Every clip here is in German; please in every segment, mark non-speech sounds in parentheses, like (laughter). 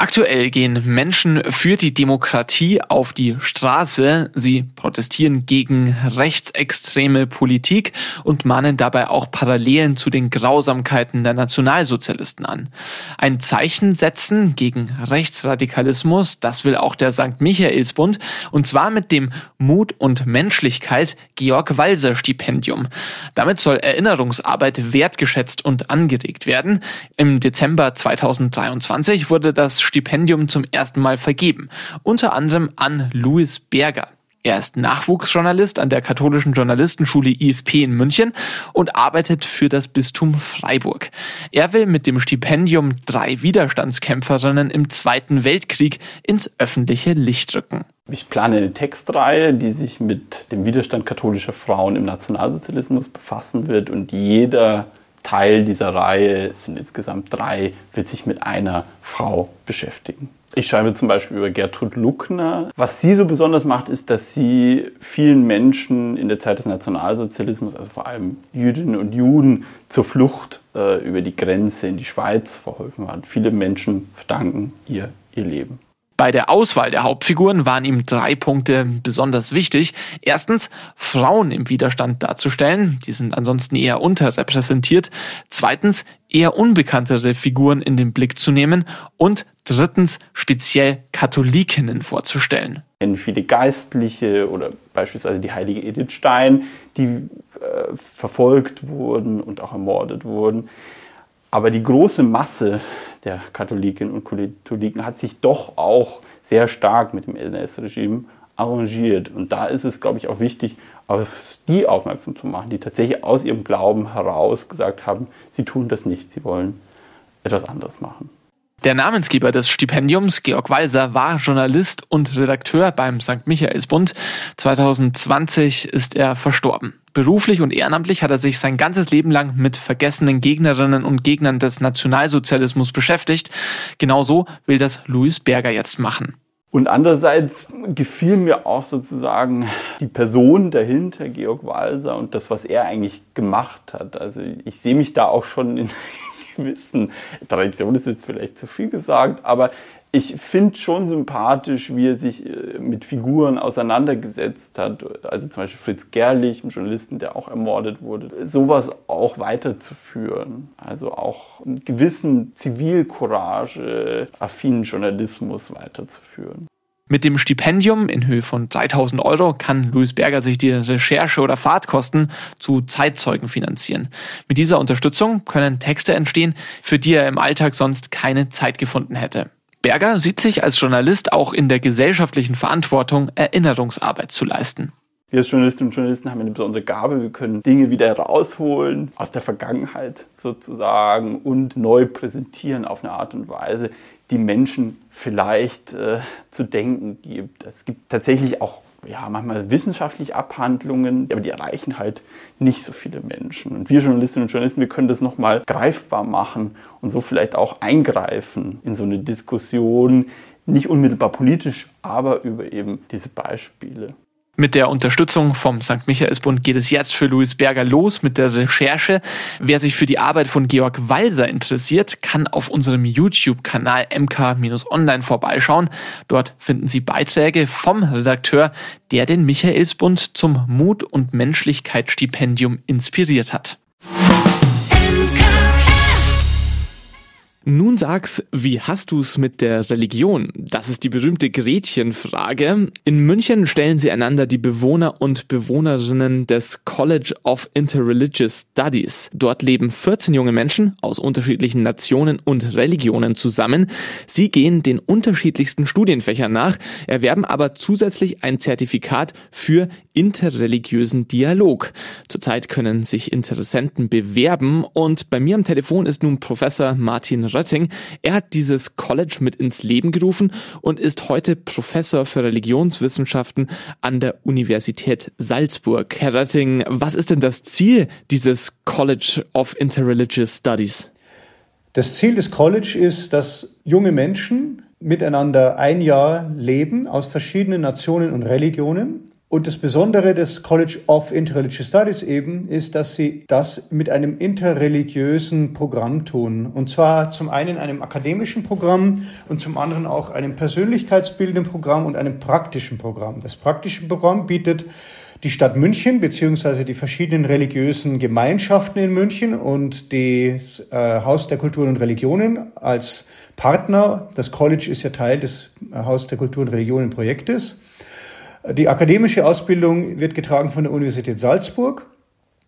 Aktuell gehen Menschen für die Demokratie auf die Straße. Sie protestieren gegen rechtsextreme Politik und mahnen dabei auch Parallelen zu den Grausamkeiten der Nationalsozialisten an. Ein Zeichen setzen gegen Rechtsradikalismus, das will auch der St. Michaelsbund, und zwar mit dem Mut und Menschlichkeit Georg Walser Stipendium. Damit soll Erinnerungsarbeit wertgeschätzt und angeregt werden. Im Dezember 2023 wurde das Stipendium zum ersten Mal vergeben, unter anderem an Louis Berger. Er ist Nachwuchsjournalist an der katholischen Journalistenschule IFP in München und arbeitet für das Bistum Freiburg. Er will mit dem Stipendium drei Widerstandskämpferinnen im Zweiten Weltkrieg ins öffentliche Licht rücken. Ich plane eine Textreihe, die sich mit dem Widerstand katholischer Frauen im Nationalsozialismus befassen wird und jeder Teil dieser Reihe, es sind insgesamt drei, wird sich mit einer Frau beschäftigen. Ich schreibe zum Beispiel über Gertrud Luckner. Was sie so besonders macht, ist, dass sie vielen Menschen in der Zeit des Nationalsozialismus, also vor allem Jüdinnen und Juden, zur Flucht äh, über die Grenze in die Schweiz verholfen hat. Viele Menschen verdanken ihr ihr Leben. Bei der Auswahl der Hauptfiguren waren ihm drei Punkte besonders wichtig. Erstens, Frauen im Widerstand darzustellen. Die sind ansonsten eher unterrepräsentiert. Zweitens, eher unbekanntere Figuren in den Blick zu nehmen. Und drittens, speziell Katholikinnen vorzustellen. Kennen viele Geistliche oder beispielsweise die heilige Edith Stein, die äh, verfolgt wurden und auch ermordet wurden. Aber die große Masse der Katholikinnen und Katholiken hat sich doch auch sehr stark mit dem NS-Regime arrangiert. Und da ist es, glaube ich, auch wichtig, auf die aufmerksam zu machen, die tatsächlich aus ihrem Glauben heraus gesagt haben, sie tun das nicht, sie wollen etwas anderes machen. Der Namensgeber des Stipendiums, Georg Walser, war Journalist und Redakteur beim St. Michaelsbund. 2020 ist er verstorben. Beruflich und ehrenamtlich hat er sich sein ganzes Leben lang mit vergessenen Gegnerinnen und Gegnern des Nationalsozialismus beschäftigt. Genauso will das Louis Berger jetzt machen. Und andererseits gefiel mir auch sozusagen die Person dahinter, Georg Walser, und das, was er eigentlich gemacht hat. Also ich sehe mich da auch schon in (laughs) gewissen Tradition ist jetzt vielleicht zu viel gesagt, aber ich finde schon sympathisch, wie er sich äh, mit Figuren auseinandergesetzt hat. Also zum Beispiel Fritz Gerlich, ein Journalisten, der auch ermordet wurde. Sowas auch weiterzuführen. Also auch einen gewissen Zivilcourage, affinen Journalismus weiterzuführen. Mit dem Stipendium in Höhe von 3000 Euro kann Louis Berger sich die Recherche oder Fahrtkosten zu Zeitzeugen finanzieren. Mit dieser Unterstützung können Texte entstehen, für die er im Alltag sonst keine Zeit gefunden hätte. Berger sieht sich als Journalist auch in der gesellschaftlichen Verantwortung, Erinnerungsarbeit zu leisten. Wir als Journalistinnen und Journalisten haben eine besondere Gabe. Wir können Dinge wieder rausholen aus der Vergangenheit sozusagen und neu präsentieren auf eine Art und Weise, die Menschen vielleicht äh, zu denken gibt. Es gibt tatsächlich auch ja, manchmal wissenschaftliche Abhandlungen, aber die erreichen halt nicht so viele Menschen. Und wir Journalistinnen und Journalisten, wir können das nochmal greifbar machen und so vielleicht auch eingreifen in so eine Diskussion, nicht unmittelbar politisch, aber über eben diese Beispiele. Mit der Unterstützung vom St. Michaelsbund geht es jetzt für Louis Berger los mit der Recherche. Wer sich für die Arbeit von Georg Walser interessiert, kann auf unserem YouTube-Kanal MK-Online vorbeischauen. Dort finden Sie Beiträge vom Redakteur, der den Michaelsbund zum Mut- und Menschlichkeitsstipendium inspiriert hat. Nun sag's, wie hast du's mit der Religion? Das ist die berühmte Gretchenfrage. In München stellen sie einander die Bewohner und Bewohnerinnen des College of Interreligious Studies. Dort leben 14 junge Menschen aus unterschiedlichen Nationen und Religionen zusammen. Sie gehen den unterschiedlichsten Studienfächern nach, erwerben aber zusätzlich ein Zertifikat für interreligiösen Dialog. Zurzeit können sich Interessenten bewerben und bei mir am Telefon ist nun Professor Martin Rötting. Er hat dieses College mit ins Leben gerufen und ist heute Professor für Religionswissenschaften an der Universität Salzburg. Herr Rötting, was ist denn das Ziel dieses College of Interreligious Studies? Das Ziel des College ist, dass junge Menschen miteinander ein Jahr leben aus verschiedenen Nationen und Religionen. Und das Besondere des College of Interreligious Studies eben ist, dass sie das mit einem interreligiösen Programm tun. Und zwar zum einen einem akademischen Programm und zum anderen auch einem persönlichkeitsbildenden Programm und einem praktischen Programm. Das praktische Programm bietet die Stadt München beziehungsweise die verschiedenen religiösen Gemeinschaften in München und das äh, Haus der Kulturen und Religionen als Partner. Das College ist ja Teil des Haus der Kulturen und Religionen Projektes. Die akademische Ausbildung wird getragen von der Universität Salzburg.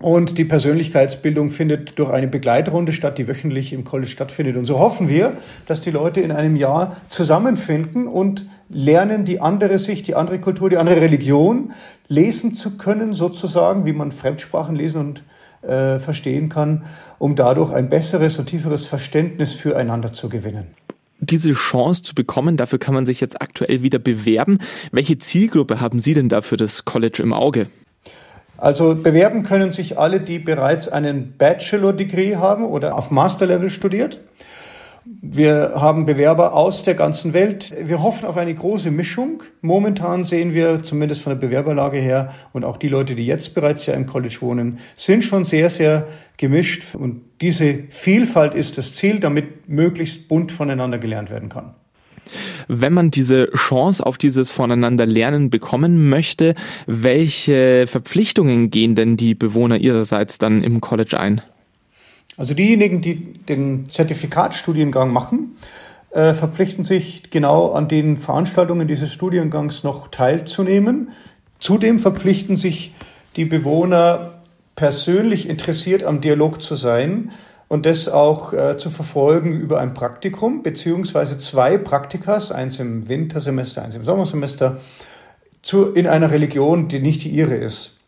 Und die Persönlichkeitsbildung findet durch eine Begleitrunde statt, die wöchentlich im College stattfindet. Und so hoffen wir, dass die Leute in einem Jahr zusammenfinden und lernen, die andere Sicht, die andere Kultur, die andere Religion lesen zu können, sozusagen, wie man Fremdsprachen lesen und äh, verstehen kann, um dadurch ein besseres und tieferes Verständnis füreinander zu gewinnen diese Chance zu bekommen, dafür kann man sich jetzt aktuell wieder bewerben. Welche Zielgruppe haben Sie denn da für das College im Auge? Also bewerben können sich alle, die bereits einen Bachelor-Degree haben oder auf Master-Level studiert. Wir haben Bewerber aus der ganzen Welt. Wir hoffen auf eine große Mischung. Momentan sehen wir, zumindest von der Bewerberlage her, und auch die Leute, die jetzt bereits ja im College wohnen, sind schon sehr, sehr gemischt. Und diese Vielfalt ist das Ziel, damit möglichst bunt voneinander gelernt werden kann. Wenn man diese Chance auf dieses Voneinanderlernen bekommen möchte, welche Verpflichtungen gehen denn die Bewohner ihrerseits dann im College ein? Also diejenigen, die den Zertifikatstudiengang machen, äh, verpflichten sich genau an den Veranstaltungen dieses Studiengangs noch teilzunehmen. Zudem verpflichten sich die Bewohner persönlich interessiert am Dialog zu sein und das auch äh, zu verfolgen über ein Praktikum beziehungsweise zwei Praktikas, eins im Wintersemester, eins im Sommersemester, zu, in einer Religion, die nicht die ihre ist.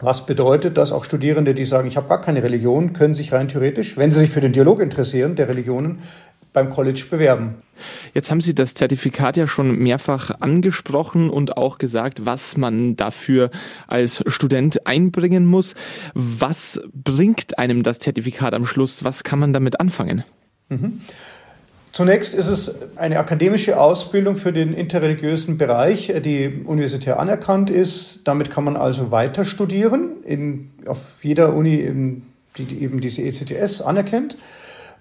Was bedeutet, dass auch Studierende, die sagen, ich habe gar keine Religion, können sich rein theoretisch, wenn sie sich für den Dialog interessieren, der Religionen, beim College bewerben. Jetzt haben Sie das Zertifikat ja schon mehrfach angesprochen und auch gesagt, was man dafür als Student einbringen muss. Was bringt einem das Zertifikat am Schluss? Was kann man damit anfangen? Mhm. Zunächst ist es eine akademische Ausbildung für den interreligiösen Bereich, die universitär anerkannt ist. Damit kann man also weiter studieren, in, auf jeder Uni, die eben diese ECTS anerkennt.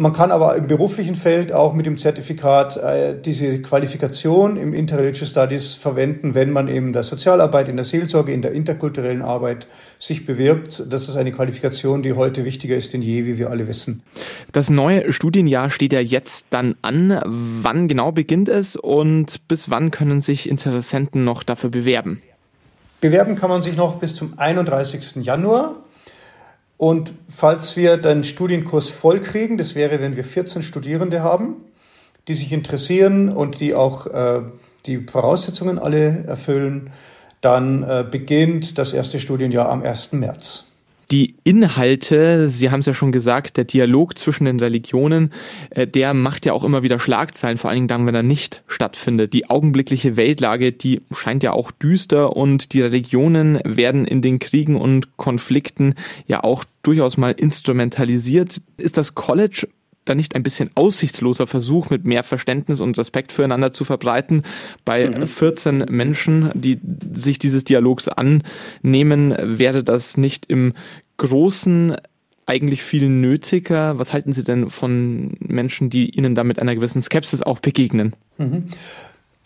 Man kann aber im beruflichen Feld auch mit dem Zertifikat äh, diese Qualifikation im Interreligious Studies verwenden, wenn man eben in der Sozialarbeit, in der Seelsorge, in der interkulturellen Arbeit sich bewirbt. Das ist eine Qualifikation, die heute wichtiger ist denn je, wie wir alle wissen. Das neue Studienjahr steht ja jetzt dann an. Wann genau beginnt es und bis wann können sich Interessenten noch dafür bewerben? Bewerben kann man sich noch bis zum 31. Januar. Und falls wir den Studienkurs voll kriegen, das wäre, wenn wir 14 Studierende haben, die sich interessieren und die auch äh, die Voraussetzungen alle erfüllen, dann äh, beginnt das erste Studienjahr am 1. März die Inhalte, Sie haben es ja schon gesagt, der Dialog zwischen den Religionen, äh, der macht ja auch immer wieder Schlagzeilen, vor allen Dingen dann, wenn er nicht stattfindet. Die augenblickliche Weltlage, die scheint ja auch düster und die Religionen werden in den Kriegen und Konflikten ja auch durchaus mal instrumentalisiert. Ist das College da nicht ein bisschen aussichtsloser Versuch, mit mehr Verständnis und Respekt füreinander zu verbreiten, bei mhm. 14 Menschen, die sich dieses Dialogs annehmen, wäre das nicht im Großen eigentlich viel nötiger? Was halten Sie denn von Menschen, die Ihnen da mit einer gewissen Skepsis auch begegnen? Mhm.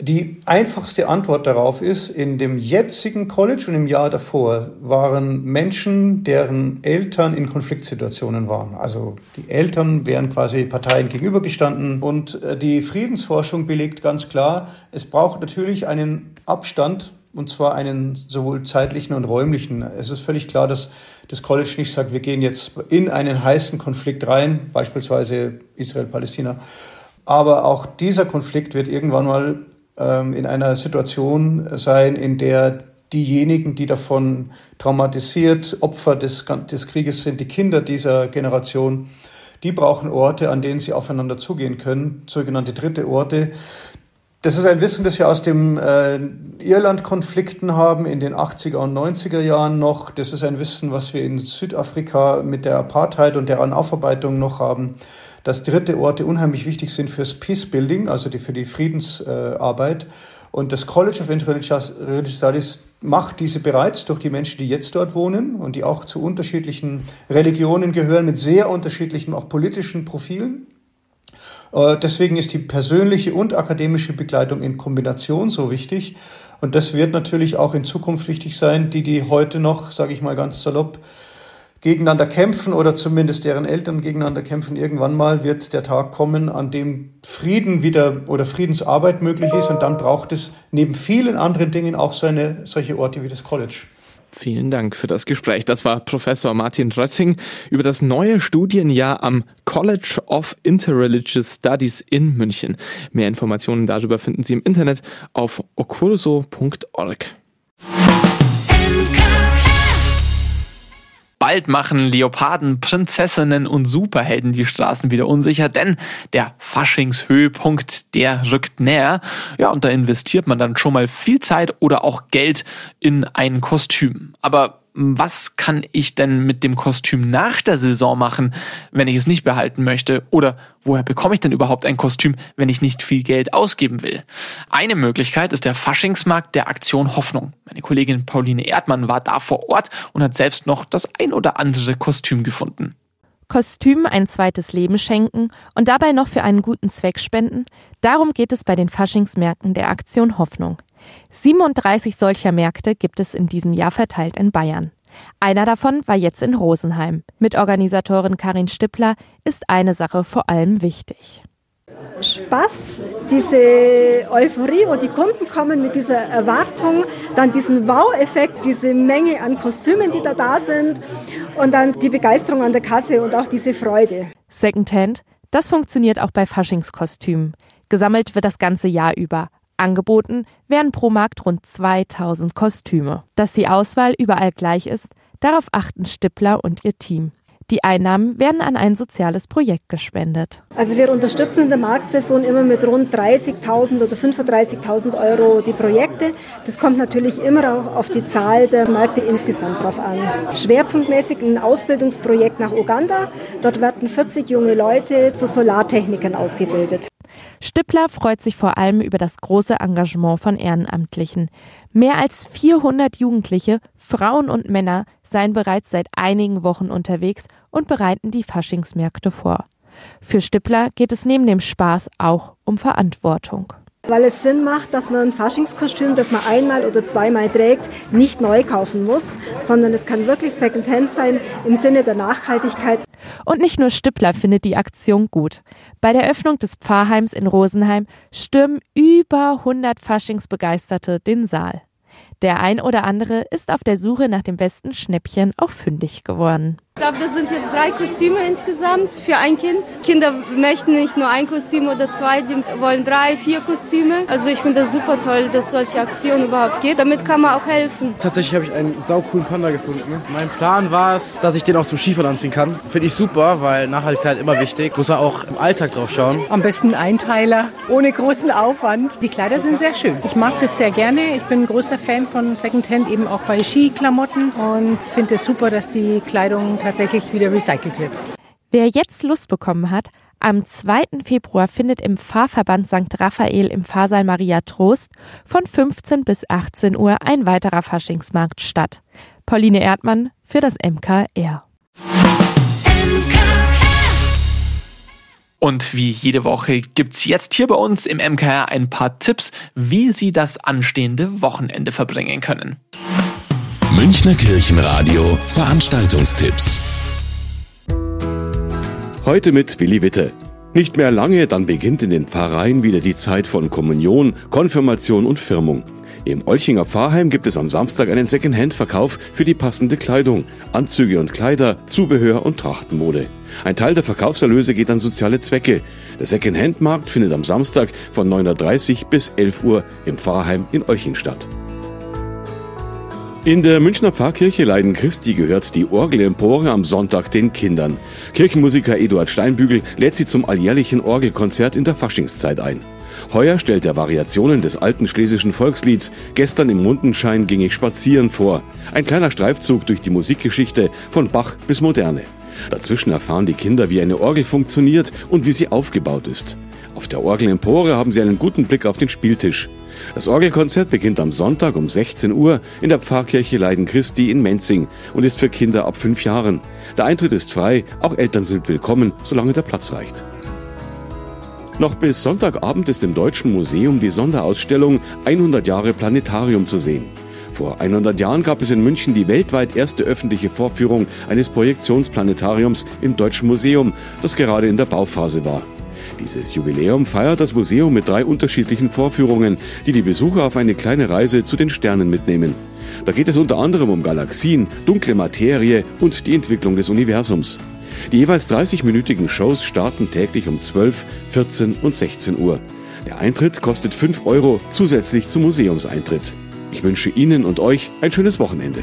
Die einfachste Antwort darauf ist, in dem jetzigen College und im Jahr davor waren Menschen, deren Eltern in Konfliktsituationen waren. Also die Eltern wären quasi Parteien gegenübergestanden und äh, die Friedensforschung belegt ganz klar, es braucht natürlich einen Abstand und zwar einen sowohl zeitlichen und räumlichen. Es ist völlig klar, dass das College nicht sagt, wir gehen jetzt in einen heißen Konflikt rein, beispielsweise Israel-Palästina. Aber auch dieser Konflikt wird irgendwann mal in einer Situation sein, in der diejenigen, die davon traumatisiert, Opfer des, des Krieges sind, die Kinder dieser Generation, die brauchen Orte, an denen sie aufeinander zugehen können, sogenannte dritte Orte. Das ist ein Wissen, das wir aus dem äh, Irland-Konflikten haben in den 80er und 90er Jahren noch. Das ist ein Wissen, was wir in Südafrika mit der Apartheid und deren Aufarbeitung noch haben. Dass dritte Orte unheimlich wichtig sind fürs Peacebuilding, also die, für die Friedensarbeit. Und das College of Interreligious Studies macht diese bereits durch die Menschen, die jetzt dort wohnen und die auch zu unterschiedlichen Religionen gehören, mit sehr unterschiedlichen auch politischen Profilen. Äh, deswegen ist die persönliche und akademische Begleitung in Kombination so wichtig. Und das wird natürlich auch in Zukunft wichtig sein, die, die heute noch, sage ich mal ganz salopp, gegeneinander kämpfen oder zumindest deren Eltern gegeneinander kämpfen. Irgendwann mal wird der Tag kommen, an dem Frieden wieder oder Friedensarbeit möglich ist. Und dann braucht es neben vielen anderen Dingen auch so eine, solche Orte wie das College. Vielen Dank für das Gespräch. Das war Professor Martin Rötzing über das neue Studienjahr am College of Interreligious Studies in München. Mehr Informationen darüber finden Sie im Internet auf ocurso.org. Bald machen Leoparden, Prinzessinnen und Superhelden die Straßen wieder unsicher, denn der Faschingshöhepunkt, der rückt näher. Ja, und da investiert man dann schon mal viel Zeit oder auch Geld in ein Kostüm. Aber was kann ich denn mit dem Kostüm nach der Saison machen, wenn ich es nicht behalten möchte? Oder woher bekomme ich denn überhaupt ein Kostüm, wenn ich nicht viel Geld ausgeben will? Eine Möglichkeit ist der Faschingsmarkt der Aktion Hoffnung. Meine Kollegin Pauline Erdmann war da vor Ort und hat selbst noch das ein oder andere Kostüm gefunden. Kostüm ein zweites Leben schenken und dabei noch für einen guten Zweck spenden, darum geht es bei den Faschingsmärkten der Aktion Hoffnung. 37 solcher Märkte gibt es in diesem Jahr verteilt in Bayern. Einer davon war jetzt in Rosenheim. Mitorganisatorin Karin Stippler ist eine Sache vor allem wichtig. Spaß, diese Euphorie, wo die Kunden kommen mit dieser Erwartung, dann diesen Wow-Effekt, diese Menge an Kostümen, die da da sind und dann die Begeisterung an der Kasse und auch diese Freude. Secondhand, das funktioniert auch bei Faschingskostümen. Gesammelt wird das ganze Jahr über. Angeboten werden pro Markt rund 2000 Kostüme. Dass die Auswahl überall gleich ist, darauf achten Stippler und ihr Team. Die Einnahmen werden an ein soziales Projekt gespendet. Also wir unterstützen in der Marktsaison immer mit rund 30.000 oder 35.000 Euro die Projekte. Das kommt natürlich immer auch auf die Zahl der Märkte insgesamt drauf an. Schwerpunktmäßig ein Ausbildungsprojekt nach Uganda. Dort werden 40 junge Leute zu Solartechnikern ausgebildet. Stippler freut sich vor allem über das große Engagement von Ehrenamtlichen. Mehr als 400 Jugendliche, Frauen und Männer seien bereits seit einigen Wochen unterwegs und bereiten die Faschingsmärkte vor. Für Stippler geht es neben dem Spaß auch um Verantwortung. Weil es Sinn macht, dass man ein Faschingskostüm, das man einmal oder zweimal trägt, nicht neu kaufen muss, sondern es kann wirklich Secondhand sein im Sinne der Nachhaltigkeit. Und nicht nur Stippler findet die Aktion gut. Bei der Öffnung des Pfarrheims in Rosenheim stürmen über 100 Faschingsbegeisterte den Saal. Der ein oder andere ist auf der Suche nach dem besten Schnäppchen auch fündig geworden. Ich glaube, das sind jetzt drei Kostüme insgesamt für ein Kind. Kinder möchten nicht nur ein Kostüm oder zwei, sie wollen drei, vier Kostüme. Also ich finde das super toll, dass solche Aktionen überhaupt geht. Damit kann man auch helfen. Tatsächlich habe ich einen saucoolen Panda gefunden. Mein Plan war es, dass ich den auch zum Skifahren anziehen kann. Finde ich super, weil Nachhaltigkeit immer wichtig. Muss man auch im Alltag drauf schauen. Am besten Einteiler, ohne großen Aufwand. Die Kleider sind sehr schön. Ich mag das sehr gerne. Ich bin ein großer Fan von Secondhand, eben auch bei Skiklamotten und finde es super, dass die Kleidung tatsächlich wieder recycelt wird. Wer jetzt Lust bekommen hat, am 2. Februar findet im Pfarrverband St. Raphael im Pfarrsaal Maria Trost von 15 bis 18 Uhr ein weiterer Faschingsmarkt statt. Pauline Erdmann für das MKR. Und wie jede Woche gibt's jetzt hier bei uns im MKR ein paar Tipps, wie Sie das anstehende Wochenende verbringen können. Münchner Kirchenradio Veranstaltungstipps. Heute mit Willi Witte. Nicht mehr lange, dann beginnt in den Pfarreien wieder die Zeit von Kommunion, Konfirmation und Firmung. Im Olchinger Pfarrheim gibt es am Samstag einen Second-Hand-Verkauf für die passende Kleidung, Anzüge und Kleider, Zubehör und Trachtenmode. Ein Teil der Verkaufserlöse geht an soziale Zwecke. Der Second-Hand-Markt findet am Samstag von 9.30 Uhr bis 11 Uhr im Pfarrheim in Olching statt. In der Münchner Pfarrkirche Leiden Christi gehört die Orgelempore am Sonntag den Kindern. Kirchenmusiker Eduard Steinbügel lädt sie zum alljährlichen Orgelkonzert in der Faschingszeit ein. Heuer stellt er Variationen des alten schlesischen Volkslieds Gestern im Mundenschein ging ich spazieren vor. Ein kleiner Streifzug durch die Musikgeschichte von Bach bis Moderne. Dazwischen erfahren die Kinder, wie eine Orgel funktioniert und wie sie aufgebaut ist. Auf der Orgelempore haben sie einen guten Blick auf den Spieltisch. Das Orgelkonzert beginnt am Sonntag um 16 Uhr in der Pfarrkirche Leiden Christi in Menzing und ist für Kinder ab fünf Jahren. Der Eintritt ist frei, auch Eltern sind willkommen, solange der Platz reicht. Noch bis Sonntagabend ist im Deutschen Museum die Sonderausstellung 100 Jahre Planetarium zu sehen. Vor 100 Jahren gab es in München die weltweit erste öffentliche Vorführung eines Projektionsplanetariums im Deutschen Museum, das gerade in der Bauphase war. Dieses Jubiläum feiert das Museum mit drei unterschiedlichen Vorführungen, die die Besucher auf eine kleine Reise zu den Sternen mitnehmen. Da geht es unter anderem um Galaxien, dunkle Materie und die Entwicklung des Universums. Die jeweils 30-minütigen Shows starten täglich um 12, 14 und 16 Uhr. Der Eintritt kostet 5 Euro zusätzlich zum Museumseintritt. Ich wünsche Ihnen und euch ein schönes Wochenende.